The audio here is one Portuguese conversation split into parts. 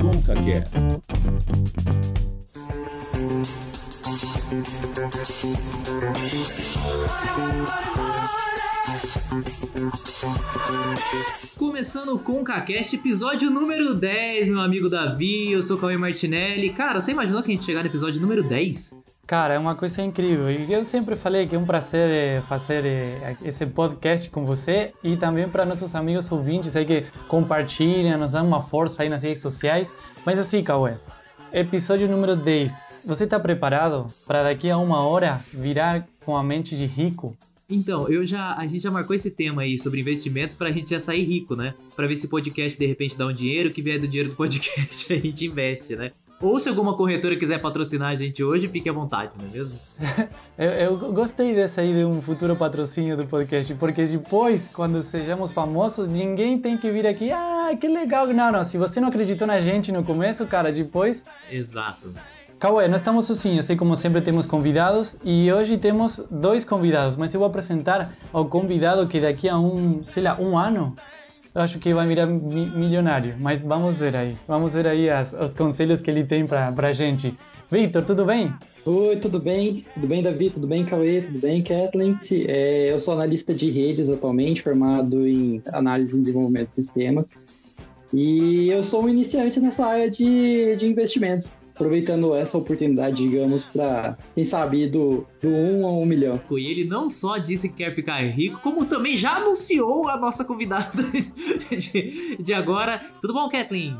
ConcaCast. Começando com o CaCast, episódio número 10, meu amigo Davi, eu sou o Cauê Martinelli. Cara, você imaginou que a gente chegar no episódio número 10? Cara, é uma coisa incrível. E eu sempre falei que é um prazer eh, fazer eh, esse podcast com você e também para nossos amigos ouvintes aí que compartilham, nos dão uma força aí nas redes sociais. Mas assim, Cauê, episódio número 10. Você está preparado para daqui a uma hora virar com a mente de rico? Então, eu já, a gente já marcou esse tema aí sobre investimentos pra gente já sair rico, né? Pra ver se o podcast de repente dá um dinheiro, que vier do dinheiro do podcast a gente investe, né? Ou se alguma corretora quiser patrocinar a gente hoje, fique à vontade, não é mesmo? eu, eu, gostei dessa aí de um futuro patrocínio do podcast, porque depois, quando sejamos famosos, ninguém tem que vir aqui, ah, que legal. Não, não, se você não acreditou na gente no começo, cara, depois. Exato. Cauê, nós estamos sozinhos, assim como sempre temos convidados e hoje temos dois convidados, mas eu vou apresentar ao convidado que daqui a um, sei lá, um ano, acho que vai virar mi milionário, mas vamos ver aí, vamos ver aí as, os conselhos que ele tem para a gente. Victor, tudo bem? Oi, tudo bem? Tudo bem, Davi? Tudo bem, Cauê? Tudo bem, Kathleen? É, eu sou analista de redes atualmente, formado em análise e desenvolvimento de sistemas. E eu sou um iniciante nessa área de, de investimentos aproveitando essa oportunidade, digamos, para, quem sabe, do, do 1 a 1 milhão. E ele não só disse que quer ficar rico, como também já anunciou a nossa convidada de, de agora. Tudo bom, Kathleen?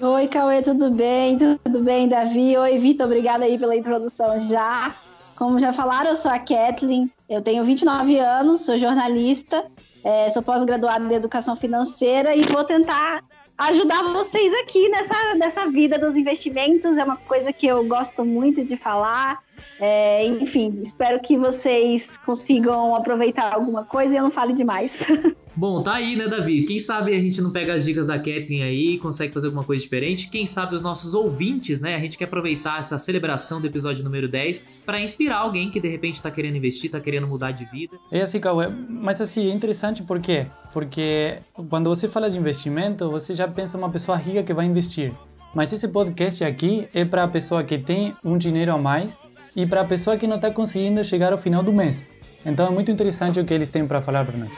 Oi, Cauê, tudo bem? Tudo bem, Davi? Oi, Vitor, obrigada aí pela introdução já. Como já falaram, eu sou a Kathleen, eu tenho 29 anos, sou jornalista, é, sou pós-graduada em educação financeira e vou tentar ajudar vocês aqui nessa, nessa vida dos investimentos. É uma coisa que eu gosto muito de falar. É, enfim, espero que vocês consigam aproveitar alguma coisa e eu não fale demais. Bom, tá aí, né, Davi? Quem sabe a gente não pega as dicas da Kathleen aí e consegue fazer alguma coisa diferente. Quem sabe os nossos ouvintes, né? A gente quer aproveitar essa celebração do episódio número 10 para inspirar alguém que de repente tá querendo investir, tá querendo mudar de vida. É assim, Cauê, mas assim, é interessante por quê? Porque quando você fala de investimento, você já pensa uma pessoa rica que vai investir. Mas esse podcast aqui é para a pessoa que tem um dinheiro a mais e para a pessoa que não está conseguindo chegar ao final do mês. Então é muito interessante o que eles têm para falar para nós.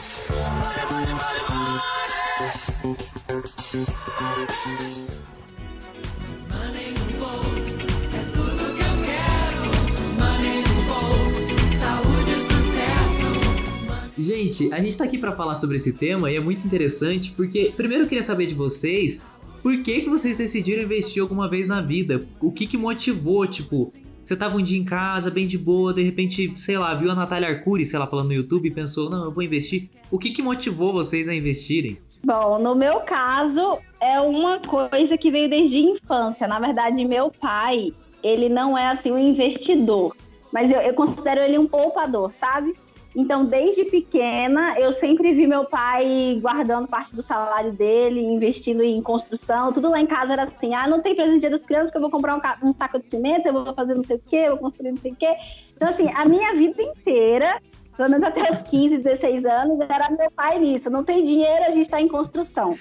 Gente, a gente tá aqui para falar sobre esse tema e é muito interessante porque primeiro eu queria saber de vocês por que, que vocês decidiram investir alguma vez na vida? O que que motivou, tipo, você tava um dia em casa, bem de boa, de repente, sei lá, viu a Natália Arcuri, sei lá, falando no YouTube e pensou, não, eu vou investir. O que que motivou vocês a investirem? Bom, no meu caso, é uma coisa que veio desde a infância. Na verdade, meu pai, ele não é assim um investidor, mas eu, eu considero ele um poupador, sabe? Então, desde pequena, eu sempre vi meu pai guardando parte do salário dele, investindo em construção. Tudo lá em casa era assim: ah, não tem presente dia das crianças, porque eu vou comprar um, um, saco de cimento, eu vou fazer não sei o quê, eu vou construir não sei o quê. Então, assim, a minha vida inteira, pelo menos até os 15, 16 anos, era meu pai nisso. Não tem dinheiro, a gente está em construção.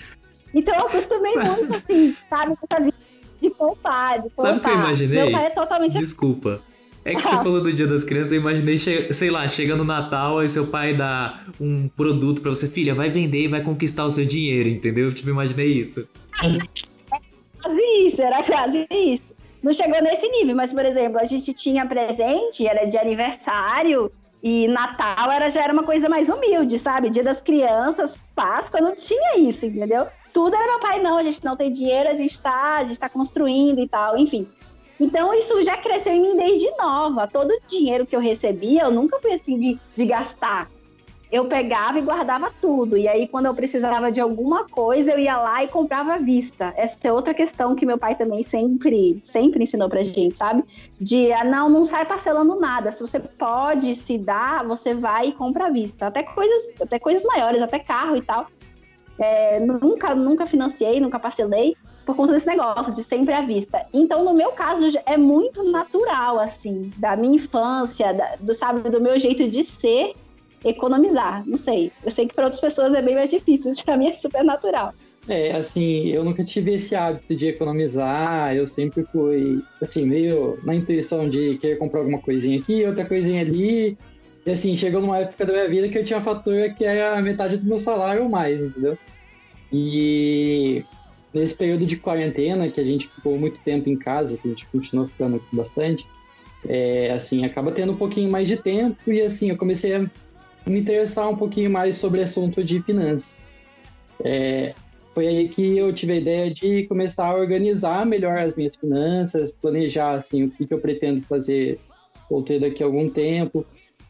Então, eu acostumei muito, assim, sabe, com essa vida de poupar, de poupar. Sabe o que eu imaginei? Meu pai é totalmente. Desculpa. É que você falou do Dia das Crianças, eu imaginei, sei lá, chega no Natal, aí seu pai dá um produto para você, filha, vai vender e vai conquistar o seu dinheiro, entendeu? Tipo, imaginei isso. Quase isso, era quase isso. Não chegou nesse nível, mas, por exemplo, a gente tinha presente, era de aniversário, e Natal era, já era uma coisa mais humilde, sabe? Dia das crianças, Páscoa, não tinha isso, entendeu? Tudo era meu pai, não, a gente não tem dinheiro, a gente tá, a gente tá construindo e tal, enfim. Então, isso já cresceu em mim desde nova. Todo o dinheiro que eu recebia, eu nunca fui assim de, de gastar. Eu pegava e guardava tudo. E aí, quando eu precisava de alguma coisa, eu ia lá e comprava à vista. Essa é outra questão que meu pai também sempre, sempre ensinou pra gente, sabe? De, ah, não, não sai parcelando nada. Se você pode se dar, você vai e compra à vista. Até coisas, até coisas maiores, até carro e tal. É, nunca, nunca financiei, nunca parcelei por conta desse negócio de sempre à vista. Então, no meu caso, é muito natural, assim, da minha infância, da, do, sabe, do meu jeito de ser, economizar. Não sei. Eu sei que para outras pessoas é bem mais difícil, mas para mim é super natural. É, assim, eu nunca tive esse hábito de economizar, eu sempre fui, assim, meio na intuição de querer comprar alguma coisinha aqui, outra coisinha ali, e assim, chegou numa época da minha vida que eu tinha fatura que era metade do meu salário ou mais, entendeu? E nesse período de quarentena, que a gente ficou muito tempo em casa, que a gente continuou ficando aqui bastante, é, assim, acaba tendo um pouquinho mais de tempo e assim, eu comecei a me interessar um pouquinho mais sobre assunto de finanças. É, foi aí que eu tive a ideia de começar a organizar melhor as minhas finanças, planejar assim, o que, que eu pretendo fazer ou ter daqui a algum tempo,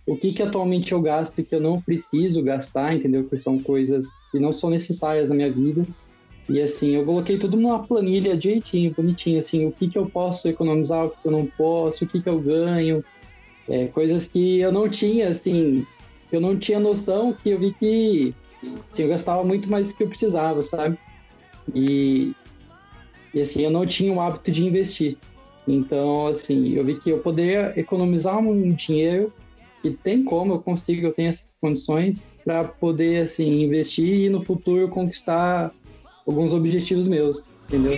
o que, que atualmente eu gasto e que eu não preciso gastar, entendeu? Que são coisas que não são necessárias na minha vida. E assim, eu coloquei tudo numa planilha direitinho, bonitinho, assim, o que, que eu posso economizar, o que eu não posso, o que, que eu ganho, é, coisas que eu não tinha, assim, eu não tinha noção que eu vi que Assim, eu gastava muito mais do que eu precisava, sabe? E, e assim, eu não tinha o hábito de investir. Então, assim, eu vi que eu poderia economizar um dinheiro que tem como, eu consigo, eu tenho essas condições para poder, assim, investir e no futuro conquistar alguns objetivos meus, entendeu?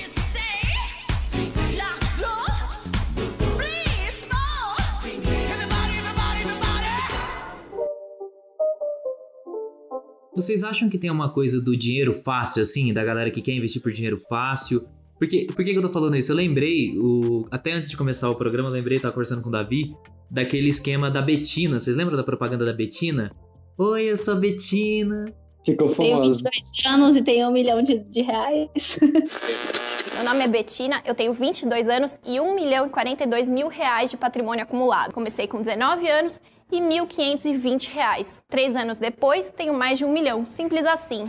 Vocês acham que tem uma coisa do dinheiro fácil, assim, da galera que quer investir por dinheiro fácil? Porque, por que, que eu tô falando isso? Eu lembrei, o, até antes de começar o programa, eu lembrei, tava conversando com o Davi, daquele esquema da Betina. Vocês lembram da propaganda da Betina? Oi, eu sou a Betina. Ficou famoso. Tenho 22 anos e tenho um milhão de, de reais. Meu nome é Betina, eu tenho 22 anos e 1 milhão e 42 mil reais de patrimônio acumulado. Comecei com 19 anos e R$ 1.520. Três anos depois, tenho mais de um milhão. Simples assim.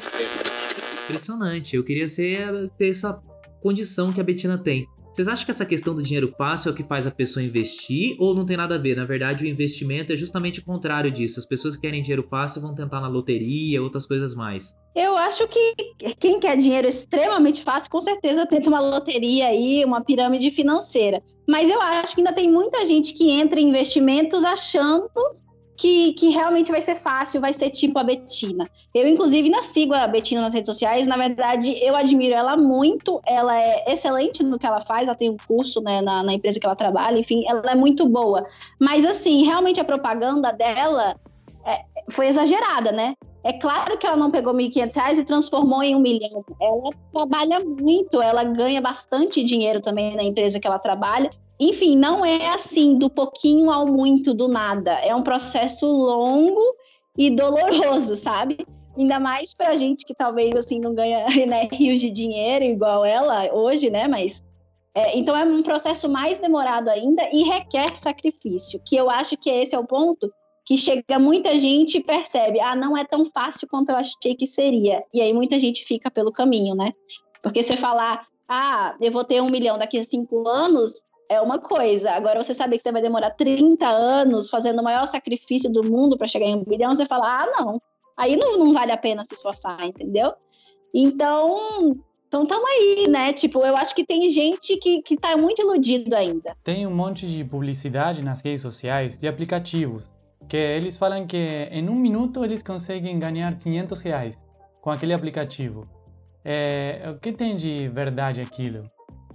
Impressionante. Eu queria ser, ter essa condição que a Betina tem. Vocês acham que essa questão do dinheiro fácil é o que faz a pessoa investir ou não tem nada a ver? Na verdade, o investimento é justamente o contrário disso. As pessoas que querem dinheiro fácil vão tentar na loteria, outras coisas mais. Eu acho que quem quer dinheiro extremamente fácil, com certeza tenta uma loteria aí, uma pirâmide financeira. Mas eu acho que ainda tem muita gente que entra em investimentos achando que, que realmente vai ser fácil, vai ser tipo a Betina. Eu, inclusive, não sigo a Betina nas redes sociais. Na verdade, eu admiro ela muito. Ela é excelente no que ela faz. Ela tem um curso né, na, na empresa que ela trabalha. Enfim, ela é muito boa. Mas, assim, realmente a propaganda dela é, foi exagerada, né? É claro que ela não pegou R$ 1.500 e transformou em um milhão. Ela trabalha muito, ela ganha bastante dinheiro também na empresa que ela trabalha. Enfim, não é assim, do pouquinho ao muito, do nada. É um processo longo e doloroso, sabe? Ainda mais pra gente que talvez assim não ganha né, rios de dinheiro igual ela hoje, né? Mas é, então é um processo mais demorado ainda e requer sacrifício, que eu acho que esse é o ponto que chega muita gente e percebe, ah, não é tão fácil quanto eu achei que seria. E aí muita gente fica pelo caminho, né? Porque você falar, ah, eu vou ter um milhão daqui a cinco anos, é uma coisa. Agora, você saber que você vai demorar 30 anos fazendo o maior sacrifício do mundo para chegar em um milhão, você fala, ah, não. Aí não, não vale a pena se esforçar, entendeu? Então, então estamos aí, né? Tipo, eu acho que tem gente que, que tá muito iludido ainda. Tem um monte de publicidade nas redes sociais de aplicativos que eles falam que em um minuto eles conseguem ganhar 500 reais com aquele aplicativo. É, o que tem de verdade aquilo?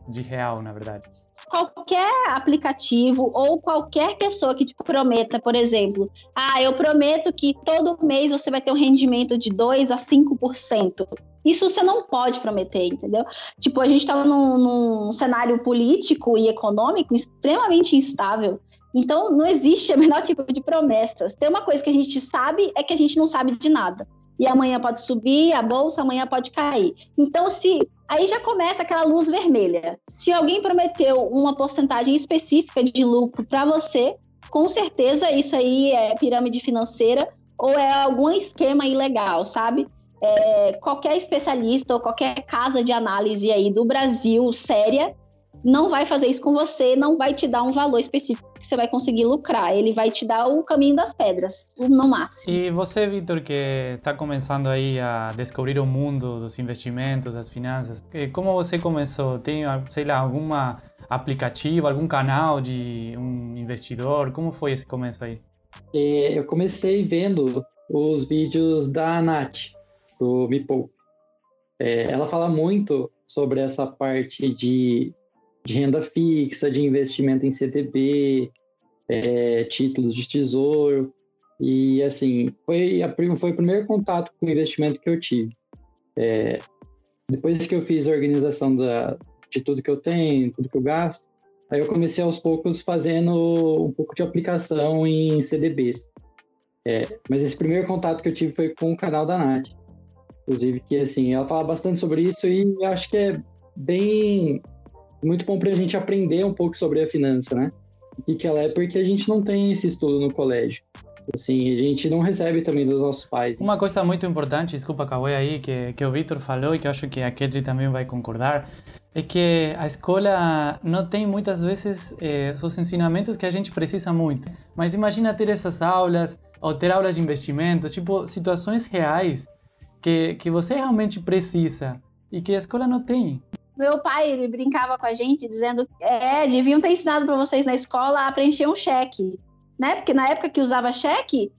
De real, na verdade? Qualquer aplicativo ou qualquer pessoa que te prometa, por exemplo, ah, eu prometo que todo mês você vai ter um rendimento de 2 a 5%. Isso você não pode prometer, entendeu? Tipo, a gente está num, num cenário político e econômico extremamente instável. Então, não existe o menor tipo de promessas. Tem uma coisa que a gente sabe é que a gente não sabe de nada. E amanhã pode subir, a bolsa amanhã pode cair. Então, se aí já começa aquela luz vermelha. Se alguém prometeu uma porcentagem específica de lucro para você, com certeza isso aí é pirâmide financeira ou é algum esquema ilegal, sabe? É, qualquer especialista ou qualquer casa de análise aí do Brasil séria não vai fazer isso com você, não vai te dar um valor específico que você vai conseguir lucrar. Ele vai te dar o caminho das pedras, no máximo. E você, Vitor, que está começando aí a descobrir o mundo dos investimentos, das finanças, como você começou? Tem, sei lá, alguma aplicativo, algum canal de um investidor? Como foi esse começo aí? É, eu comecei vendo os vídeos da Nath, do Me Poupe. é, ela fala muito sobre essa parte de, de renda fixa, de investimento em CDB, é, títulos de tesouro. E, assim, foi, a, foi o primeiro contato com o investimento que eu tive. É, depois que eu fiz a organização da, de tudo que eu tenho, tudo que eu gasto, aí eu comecei aos poucos fazendo um pouco de aplicação em CDBs. É, mas esse primeiro contato que eu tive foi com o canal da Nath. Inclusive, que assim, ela fala bastante sobre isso e acho que é bem. Muito bom para a gente aprender um pouco sobre a finança, né? O que, que ela é, porque a gente não tem esse estudo no colégio. Assim, a gente não recebe também dos nossos pais. Uma coisa muito importante, desculpa, Cauê, aí, que, que o Victor falou e que eu acho que a Kedri também vai concordar, é que a escola não tem muitas vezes eh, os ensinamentos que a gente precisa muito. Mas imagina ter essas aulas, ou ter aulas de investimento, tipo, situações reais que, que você realmente precisa e que a escola não tem. Meu pai, ele brincava com a gente dizendo, é, deviam ter ensinado para vocês na escola a preencher um cheque né? Porque na época que usava cheque,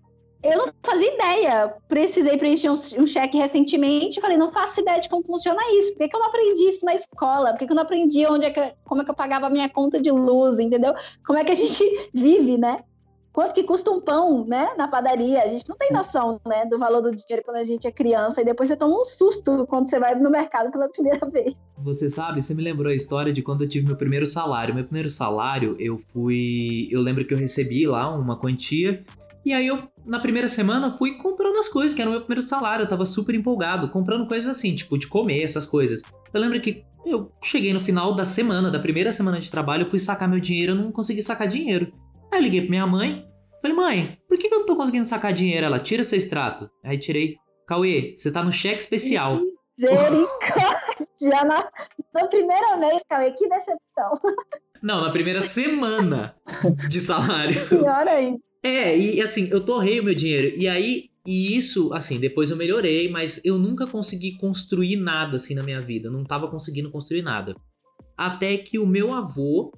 eu não fazia ideia. Precisei preencher um, um cheque recentemente. Falei, não faço ideia de como funciona isso. Por que, que eu não aprendi isso na escola? Por que, que eu não aprendi onde é que, como é que eu pagava a minha conta de luz, entendeu? Como é que a gente vive, né? Quanto que custa um pão, né, na padaria? A gente não tem noção, né, do valor do dinheiro quando a gente é criança e depois você toma um susto quando você vai no mercado pela primeira vez. Você sabe, você me lembrou a história de quando eu tive meu primeiro salário. Meu primeiro salário, eu fui, eu lembro que eu recebi lá uma quantia e aí eu na primeira semana fui comprando as coisas, que era o meu primeiro salário, eu tava super empolgado, comprando coisas assim, tipo de comer essas coisas. Eu lembro que eu cheguei no final da semana, da primeira semana de trabalho, eu fui sacar meu dinheiro, eu não consegui sacar dinheiro. Eu liguei pra minha mãe, falei, mãe, por que, eu não tô conseguindo sacar dinheiro? Ela, tira seu extrato. Aí tirei, Cauê, você tá no cheque especial. Misericórdia! na, na primeira mês, Cauê, que decepção. Não, na primeira semana de salário. Pior aí. É, e assim, eu torrei o meu dinheiro. E aí, e isso, assim, depois eu melhorei, mas eu nunca consegui construir nada assim na minha vida. Eu não tava conseguindo construir nada. Até que o meu avô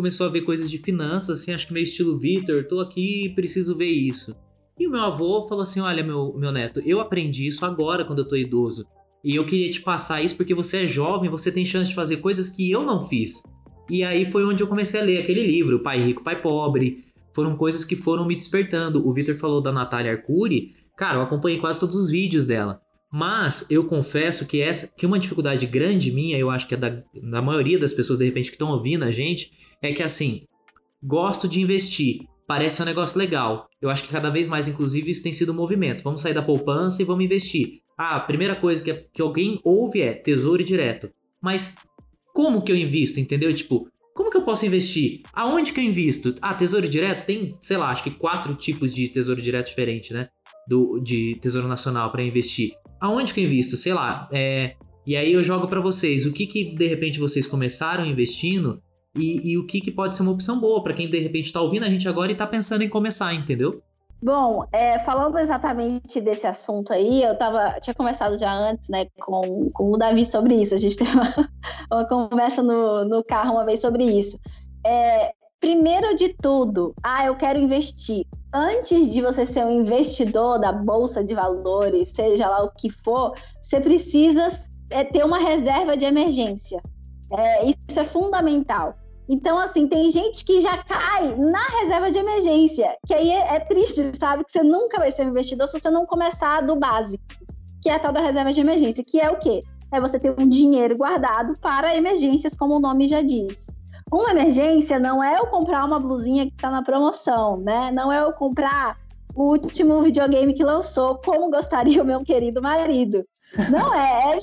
começou a ver coisas de finanças, assim, acho que meio estilo Vitor, tô aqui preciso ver isso. E o meu avô falou assim: Olha, meu, meu neto, eu aprendi isso agora quando eu tô idoso. E eu queria te passar isso porque você é jovem, você tem chance de fazer coisas que eu não fiz. E aí foi onde eu comecei a ler aquele livro, Pai Rico, Pai Pobre. Foram coisas que foram me despertando. O Vitor falou da Natália Arcuri. Cara, eu acompanhei quase todos os vídeos dela. Mas eu confesso que essa que uma dificuldade grande minha, eu acho que é da, da maioria das pessoas de repente que estão ouvindo a gente, é que assim, gosto de investir, parece um negócio legal. Eu acho que cada vez mais, inclusive, isso tem sido um movimento. Vamos sair da poupança e vamos investir. Ah, a primeira coisa que, que alguém ouve é tesouro direto. Mas como que eu invisto, entendeu? Tipo, como que eu posso investir? Aonde que eu invisto? Ah, tesouro direto? Tem, sei lá, acho que quatro tipos de tesouro direto diferente, né? Do, de tesouro nacional para investir aonde que eu invisto? Sei lá. É, e aí eu jogo para vocês o que que de repente vocês começaram investindo e, e o que que pode ser uma opção boa para quem de repente está ouvindo a gente agora e está pensando em começar, entendeu? Bom, é, falando exatamente desse assunto aí, eu tava, tinha conversado já antes, né, com, com o Davi sobre isso. A gente teve uma, uma conversa no, no carro uma vez sobre isso. É, primeiro de tudo, ah, eu quero investir antes de você ser um investidor da bolsa de valores, seja lá o que for, você precisa é, ter uma reserva de emergência. É, isso é fundamental. Então, assim, tem gente que já cai na reserva de emergência, que aí é, é triste, sabe? Que você nunca vai ser um investidor se você não começar do básico, que é a tal da reserva de emergência, que é o quê? É você ter um dinheiro guardado para emergências, como o nome já diz. Uma emergência não é eu comprar uma blusinha que está na promoção, né? Não é eu comprar o último videogame que lançou, como gostaria o meu querido marido. Não é, é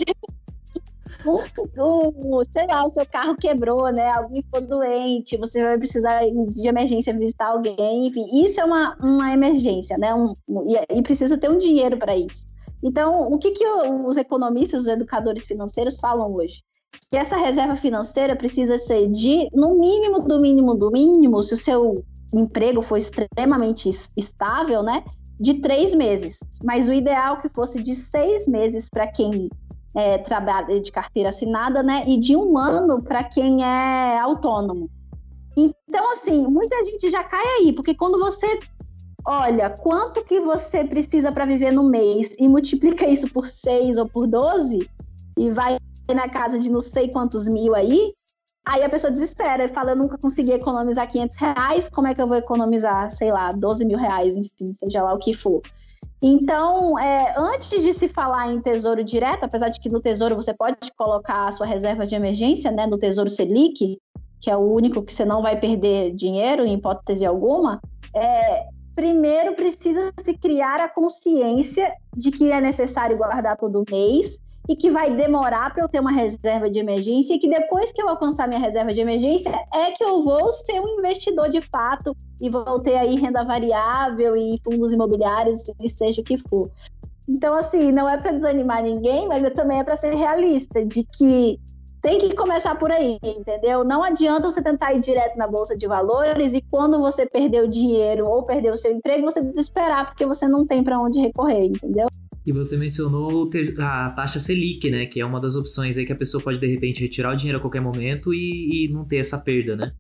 um, sei lá, o seu carro quebrou, né? Alguém ficou doente, você vai precisar de emergência visitar alguém, enfim, isso é uma, uma emergência, né? Um, e, e precisa ter um dinheiro para isso. Então, o que, que os economistas, os educadores financeiros falam hoje? Que essa reserva financeira precisa ser de, no mínimo, do mínimo, do mínimo, se o seu emprego for extremamente estável, né? De três meses. Mas o ideal é que fosse de seis meses para quem é, trabalha de carteira assinada, né? E de um ano para quem é autônomo. Então, assim, muita gente já cai aí, porque quando você olha quanto que você precisa para viver no mês e multiplica isso por seis ou por 12, e vai na casa de não sei quantos mil aí, aí a pessoa desespera e fala, eu nunca consegui economizar 500 reais, como é que eu vou economizar, sei lá, 12 mil reais, enfim, seja lá o que for. Então, é, antes de se falar em tesouro direto, apesar de que no tesouro você pode colocar a sua reserva de emergência, né, no tesouro Selic, que é o único que você não vai perder dinheiro em hipótese alguma, é, primeiro precisa se criar a consciência de que é necessário guardar todo mês e que vai demorar para eu ter uma reserva de emergência e que depois que eu alcançar minha reserva de emergência é que eu vou ser um investidor de fato e vou ter aí renda variável e fundos imobiliários e seja o que for. Então, assim, não é para desanimar ninguém, mas é, também é para ser realista, de que tem que começar por aí, entendeu? Não adianta você tentar ir direto na bolsa de valores e quando você perder o dinheiro ou perder o seu emprego, você desesperar porque você não tem para onde recorrer, entendeu? E você mencionou a taxa Selic, né? Que é uma das opções aí que a pessoa pode, de repente, retirar o dinheiro a qualquer momento e, e não ter essa perda, né?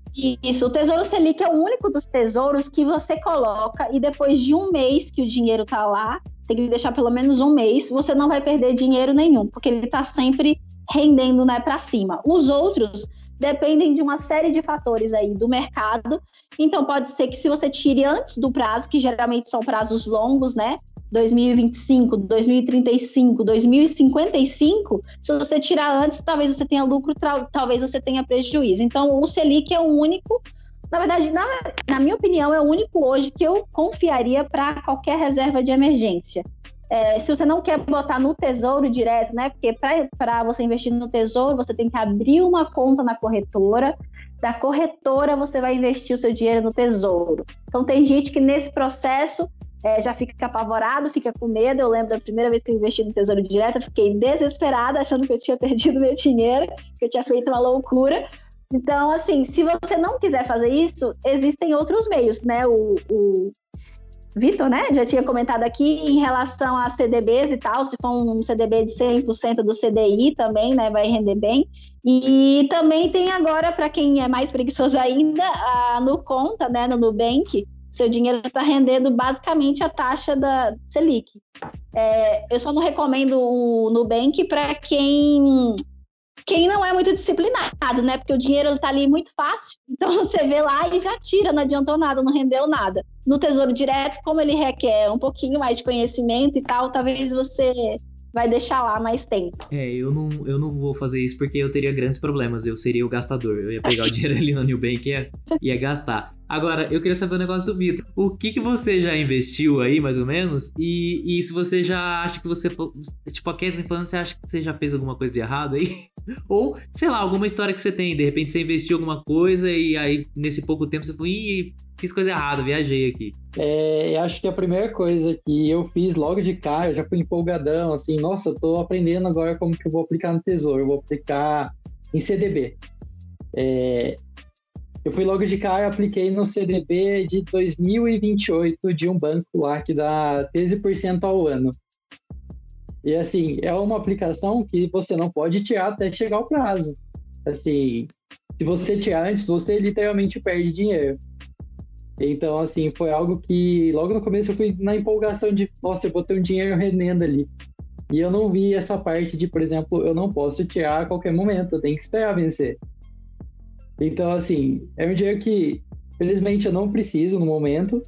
Isso, o Tesouro Selic é o único dos tesouros que você coloca e depois de um mês que o dinheiro tá lá, tem que deixar pelo menos um mês, você não vai perder dinheiro nenhum, porque ele tá sempre rendendo né, para cima. Os outros dependem de uma série de fatores aí do mercado. Então pode ser que se você tire antes do prazo, que geralmente são prazos longos, né? 2025, 2035, 2055, se você tirar antes, talvez você tenha lucro, talvez você tenha prejuízo. Então, o Selic é o único, na verdade, na, na minha opinião, é o único hoje que eu confiaria para qualquer reserva de emergência. É, se você não quer botar no tesouro direto, né? Porque para você investir no tesouro, você tem que abrir uma conta na corretora. Da corretora, você vai investir o seu dinheiro no tesouro. Então, tem gente que nesse processo é, já fica apavorado, fica com medo. Eu lembro da primeira vez que eu investi no Tesouro Direto, eu fiquei desesperada, achando que eu tinha perdido meu dinheiro, que eu tinha feito uma loucura. Então, assim, se você não quiser fazer isso, existem outros meios, né? O, o Vitor, né, já tinha comentado aqui em relação a CDBs e tal, se for um CDB de 100% do CDI também, né, vai render bem. E também tem agora, para quem é mais preguiçoso ainda, a, no Conta, né, no Nubank, seu dinheiro está rendendo basicamente a taxa da Selic. É, eu só não recomendo o Nubank para quem quem não é muito disciplinado, né? Porque o dinheiro está ali muito fácil. Então você vê lá e já tira, não adiantou nada, não rendeu nada. No Tesouro Direto, como ele requer um pouquinho mais de conhecimento e tal, talvez você vai deixar lá mais tempo. É, eu não, eu não vou fazer isso porque eu teria grandes problemas. Eu seria o gastador. Eu ia pegar o dinheiro ali no Nubank e ia, ia gastar. Agora, eu queria saber o um negócio do Vitor. O que, que você já investiu aí, mais ou menos? E, e se você já acha que você. Tipo, a Kathleen falando, você acha que você já fez alguma coisa de errado aí? Ou, sei lá, alguma história que você tem. De repente você investiu alguma coisa e aí, nesse pouco tempo, você falou, ih, fiz coisa errada, viajei aqui. É, eu acho que a primeira coisa que eu fiz logo de cara, já fui empolgadão, assim, nossa, eu tô aprendendo agora como que eu vou aplicar no Tesouro. Eu vou aplicar em CDB. É, eu fui logo de cara, apliquei no CDB de 2028 de um banco lá que dá 13% ao ano. E assim, é uma aplicação que você não pode tirar até chegar ao prazo. Assim, se você tirar antes, você literalmente perde dinheiro. Então, assim, foi algo que logo no começo eu fui na empolgação de, nossa, eu vou ter um dinheiro rendendo ali. E eu não vi essa parte de, por exemplo, eu não posso tirar a qualquer momento, eu tenho que esperar vencer. Então, assim, é um dinheiro que, felizmente, eu não preciso no momento,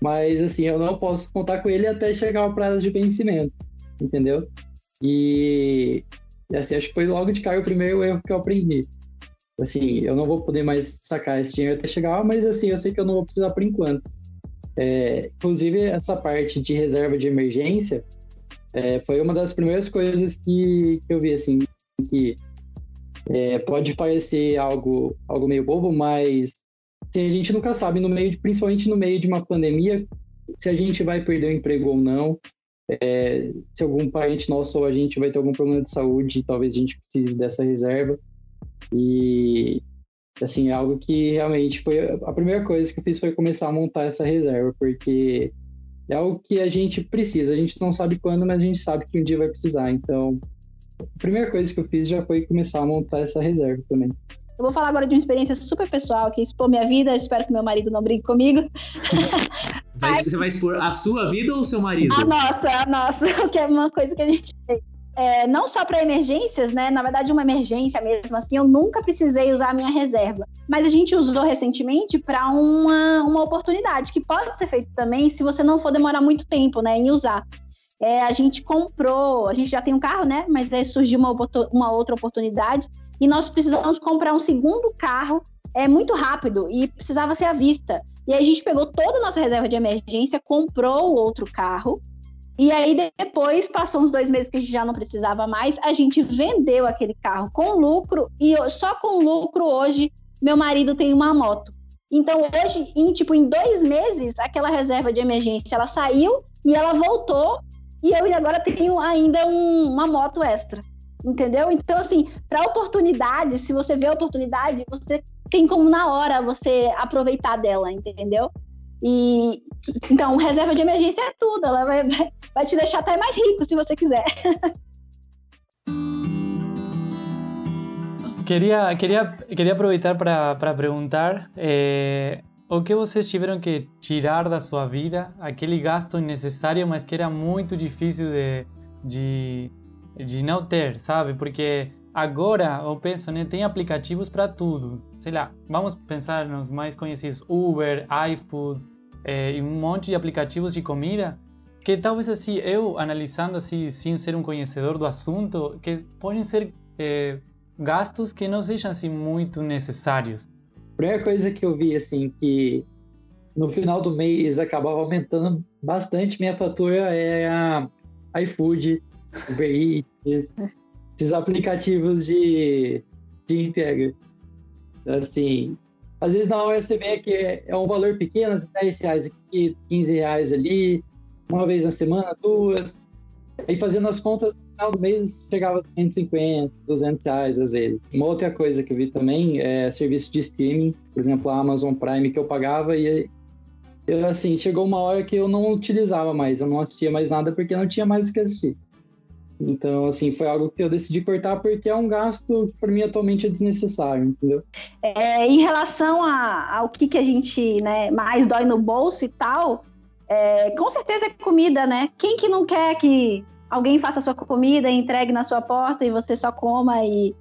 mas, assim, eu não posso contar com ele até chegar o prazo de vencimento, entendeu? E, assim, acho que foi logo de cara o primeiro erro que eu aprendi. Assim, eu não vou poder mais sacar esse dinheiro até chegar, mas, assim, eu sei que eu não vou precisar por enquanto. É, inclusive, essa parte de reserva de emergência é, foi uma das primeiras coisas que, que eu vi, assim, que é, pode parecer algo, algo meio bobo, mas assim, a gente nunca sabe, no meio de, principalmente no meio de uma pandemia, se a gente vai perder o emprego ou não, é, se algum parente nosso ou a gente vai ter algum problema de saúde, talvez a gente precise dessa reserva. E assim, é algo que realmente foi a primeira coisa que eu fiz foi começar a montar essa reserva, porque é algo que a gente precisa. A gente não sabe quando, mas a gente sabe que um dia vai precisar. Então, a primeira coisa que eu fiz já foi começar a montar essa reserva também. Eu vou falar agora de uma experiência super pessoal que expor minha vida. Espero que meu marido não brigue comigo. Vai, você vai expor a sua vida ou o seu marido? A nossa, a nossa, que é uma coisa que a gente fez. É, não só para emergências, né? Na verdade, uma emergência mesmo assim, eu nunca precisei usar a minha reserva. Mas a gente usou recentemente para uma, uma oportunidade que pode ser feita também se você não for demorar muito tempo, né, em usar. É, a gente comprou, a gente já tem um carro, né? Mas aí surgiu uma, uma outra oportunidade e nós precisamos comprar um segundo carro é muito rápido e precisava ser à vista. E aí a gente pegou toda a nossa reserva de emergência, comprou outro carro e aí depois, passou uns dois meses que a gente já não precisava mais, a gente vendeu aquele carro com lucro e só com lucro hoje meu marido tem uma moto. Então hoje, em tipo em dois meses, aquela reserva de emergência ela saiu e ela voltou e eu agora tenho ainda um, uma moto extra, entendeu? Então assim, para oportunidade, se você vê a oportunidade, você tem como na hora você aproveitar dela, entendeu? E então, reserva de emergência é tudo, ela vai, vai te deixar até mais rico se você quiser. Queria, queria, queria aproveitar para perguntar é, o que vocês tiveram que tirar da sua vida, aquele gasto necessário, mas que era muito difícil de, de, de não ter, sabe? Porque agora eu penso, né, tem aplicativos para tudo. Sei lá, vamos pensar nos mais conhecidos: Uber, iFood, é, e um monte de aplicativos de comida que talvez assim eu analisando assim sem ser um conhecedor do assunto que podem ser é, gastos que não sejam assim muito necessários. A primeira coisa que eu vi assim que no final do mês acabava aumentando bastante minha fatura é a iFood, Uber Eats, esses aplicativos de, de entrega. Assim, às vezes na hora você vê que é, um valor pequeno, 10 reais aqui, 15 reais ali, uma vez na semana, duas. Aí fazendo as contas, no final do mês chegava a 150, 200 reais às vezes. Uma outra coisa que eu vi também é serviço de streaming, por exemplo, a Amazon Prime que eu pagava e eu, assim, chegou uma hora que eu não utilizava mais, eu não assistia mais nada porque não tinha mais o que assistir. Então, assim, foi algo que eu decidi cortar porque é um gasto que para mim atualmente é desnecessário, entendeu? É, em relação a, ao que, que a gente né, mais dói no bolso e tal, é, com certeza é comida, né? Quem que não quer que alguém faça a sua comida, entregue na sua porta e você só coma e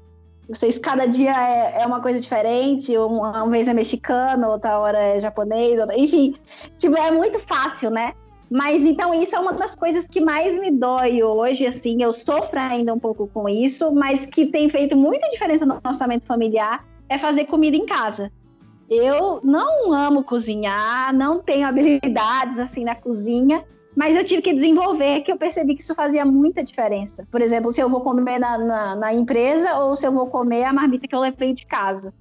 vocês cada dia é, é uma coisa diferente, uma, uma vez é mexicano, outra hora é japonês, outra, enfim, tipo, é muito fácil, né? Mas então isso é uma das coisas que mais me dói hoje, assim, eu sofro ainda um pouco com isso, mas que tem feito muita diferença no orçamento familiar é fazer comida em casa. Eu não amo cozinhar, não tenho habilidades assim na cozinha, mas eu tive que desenvolver que eu percebi que isso fazia muita diferença. Por exemplo, se eu vou comer na, na, na empresa ou se eu vou comer a marmita que eu levei de casa.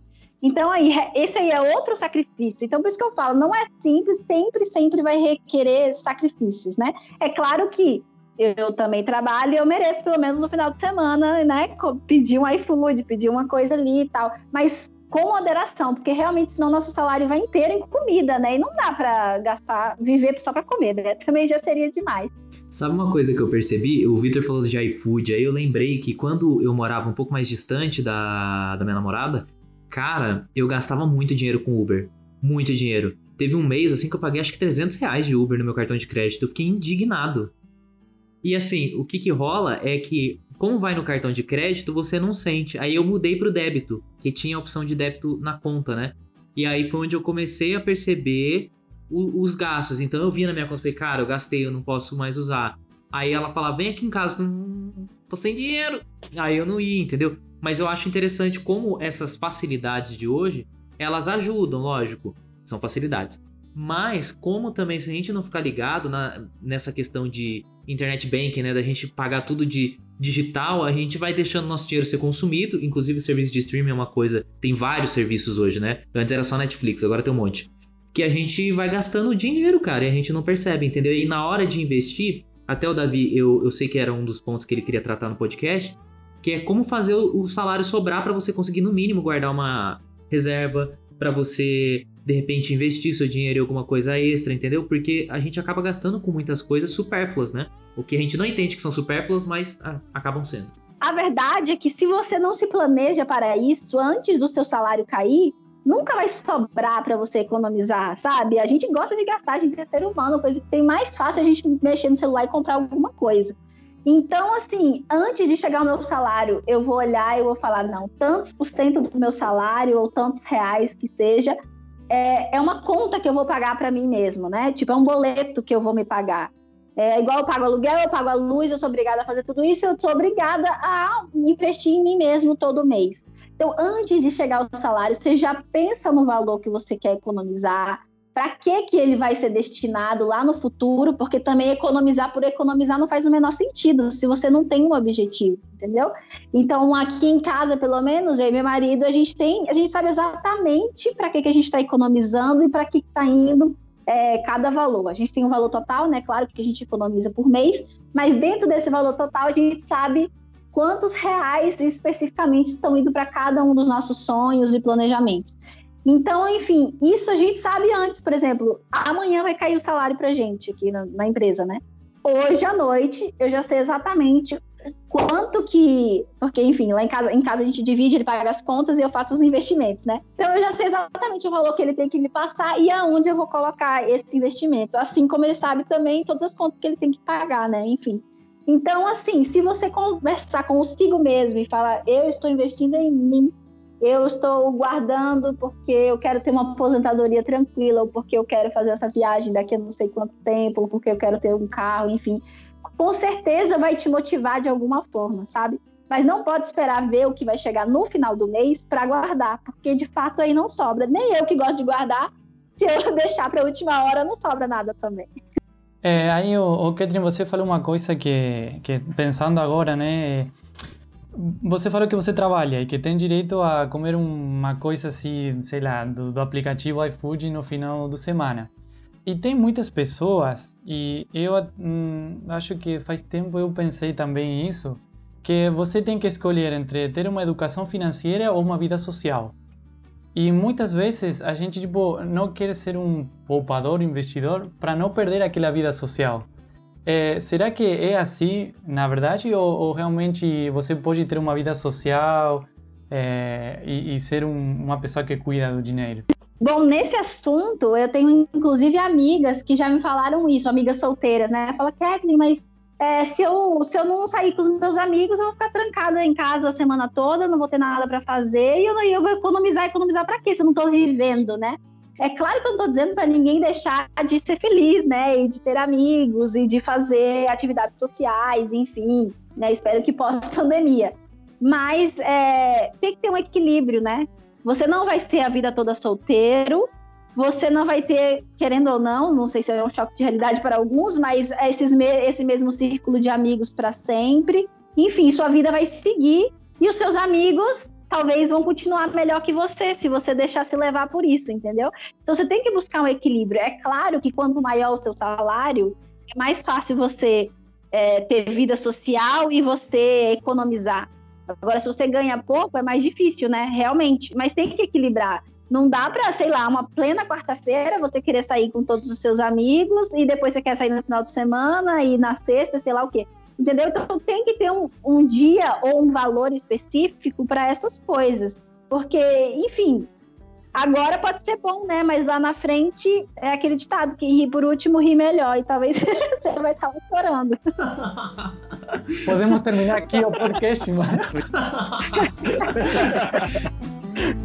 Então, aí, esse aí é outro sacrifício. Então, por isso que eu falo, não é simples, sempre, sempre vai requerer sacrifícios, né? É claro que eu também trabalho e eu mereço, pelo menos no final de semana, né? Pedir um iFood, pedir uma coisa ali e tal. Mas com moderação, porque realmente senão nosso salário vai inteiro em comida, né? E não dá para gastar, viver só para comer, né? Também já seria demais. Sabe uma coisa que eu percebi? O Victor falou de iFood, aí eu lembrei que quando eu morava um pouco mais distante da, da minha namorada, Cara, eu gastava muito dinheiro com Uber. Muito dinheiro. Teve um mês, assim, que eu paguei acho que 300 reais de Uber no meu cartão de crédito. Eu fiquei indignado. E assim, o que que rola é que, como vai no cartão de crédito, você não sente. Aí eu mudei pro débito, que tinha a opção de débito na conta, né? E aí foi onde eu comecei a perceber o, os gastos. Então eu via na minha conta falei, cara, eu gastei, eu não posso mais usar. Aí ela falava, vem aqui em casa. Hum, tô sem dinheiro. Aí eu não ia, entendeu? Mas eu acho interessante como essas facilidades de hoje, elas ajudam, lógico, são facilidades. Mas como também se a gente não ficar ligado na, nessa questão de internet banking, né, da gente pagar tudo de digital, a gente vai deixando nosso dinheiro ser consumido, inclusive o serviço de streaming é uma coisa, tem vários serviços hoje, né? Antes era só Netflix, agora tem um monte. Que a gente vai gastando dinheiro, cara, e a gente não percebe, entendeu? E na hora de investir, até o Davi, eu, eu sei que era um dos pontos que ele queria tratar no podcast, que é como fazer o salário sobrar para você conseguir no mínimo guardar uma reserva para você de repente investir seu dinheiro em alguma coisa extra, entendeu? Porque a gente acaba gastando com muitas coisas supérfluas, né? O que a gente não entende que são supérfluas, mas ah, acabam sendo. A verdade é que se você não se planeja para isso antes do seu salário cair, nunca vai sobrar para você economizar, sabe? A gente gosta de gastar, a gente é ser humano, coisa que tem mais fácil a gente mexer no celular e comprar alguma coisa. Então, assim, antes de chegar o meu salário, eu vou olhar e vou falar, não, tantos por cento do meu salário, ou tantos reais que seja, é, é uma conta que eu vou pagar para mim mesmo, né? Tipo, é um boleto que eu vou me pagar. É igual eu pago aluguel, eu pago a luz, eu sou obrigada a fazer tudo isso, eu sou obrigada a investir em mim mesmo todo mês. Então, antes de chegar ao salário, você já pensa no valor que você quer economizar, para que, que ele vai ser destinado lá no futuro, porque também economizar por economizar não faz o menor sentido se você não tem um objetivo, entendeu? Então, aqui em casa, pelo menos, eu e meu marido, a gente tem, a gente sabe exatamente para que, que a gente está economizando e para que está indo é, cada valor. A gente tem um valor total, né? Claro que a gente economiza por mês, mas dentro desse valor total a gente sabe quantos reais especificamente estão indo para cada um dos nossos sonhos e planejamentos. Então, enfim, isso a gente sabe antes, por exemplo, amanhã vai cair o salário para gente aqui na, na, empresa, né? Hoje à noite eu já sei exatamente quanto que, porque enfim, lá em casa, em casa a gente divide, ele paga as contas e eu faço os investimentos, né? Então eu já sei exatamente o valor que ele tem que me passar e aonde eu vou colocar esse investimento, assim como ele sabe também todas as contas que ele tem que pagar, né? Enfim. Então, assim, se você conversar consigo mesmo e falar, eu estou investindo em mim, eu estou guardando porque eu quero ter uma aposentadoria tranquila, ou porque eu quero fazer essa viagem daqui a não sei quanto tempo, ou porque eu quero ter um carro, enfim. Com certeza vai te motivar de alguma forma, sabe? Mas não pode esperar ver o que vai chegar no final do mês para guardar, porque de fato aí não sobra. Nem eu que gosto de guardar, se eu deixar para a última hora, não sobra nada também. É, aí, o, o você falou uma coisa que, que pensando agora, né? Você falou que você trabalha e que tem direito a comer uma coisa assim, sei lá, do, do aplicativo iFood no final de semana. E tem muitas pessoas, e eu hum, acho que faz tempo eu pensei também isso, que você tem que escolher entre ter uma educação financeira ou uma vida social. E muitas vezes a gente tipo, não quer ser um poupador, investidor, para não perder aquela vida social. É, será que é assim, na verdade, ou, ou, realmente você pode ter uma vida social é, e, e, ser um, uma pessoa que cuida do dinheiro? Bom, nesse assunto, eu tenho inclusive amigas que já me falaram isso, amigas solteiras, né? Fala, Kathleen, mas é, se, eu, se eu não sair com os meus amigos, eu vou ficar trancada em casa a semana toda, não vou ter nada para fazer e eu, eu vou economizar. Economizar para quê se eu não estou vivendo, né? É claro que eu não estou dizendo para ninguém deixar de ser feliz, né? E de ter amigos e de fazer atividades sociais, enfim, né? Espero que pós-pandemia. Mas é, tem que ter um equilíbrio, né? Você não vai ser a vida toda solteiro, você não vai ter, querendo ou não, não sei se é um choque de realidade para alguns, mas esses, esse mesmo círculo de amigos para sempre. Enfim, sua vida vai seguir e os seus amigos talvez vão continuar melhor que você, se você deixar se levar por isso, entendeu? Então você tem que buscar um equilíbrio. É claro que quanto maior o seu salário, é mais fácil você é, ter vida social e você economizar. Agora, se você ganha pouco, é mais difícil, né? Realmente. Mas tem que equilibrar. Não dá para, sei lá, uma plena quarta-feira você querer sair com todos os seus amigos e depois você quer sair no final de semana e na sexta, sei lá o quê. Entendeu? Então tem que ter um, um dia ou um valor específico para essas coisas. Porque, enfim, agora pode ser bom, né? Mas lá na frente é aquele ditado que ri por último, ri melhor. E talvez você vai estar chorando. Podemos terminar aqui o podcast, mano.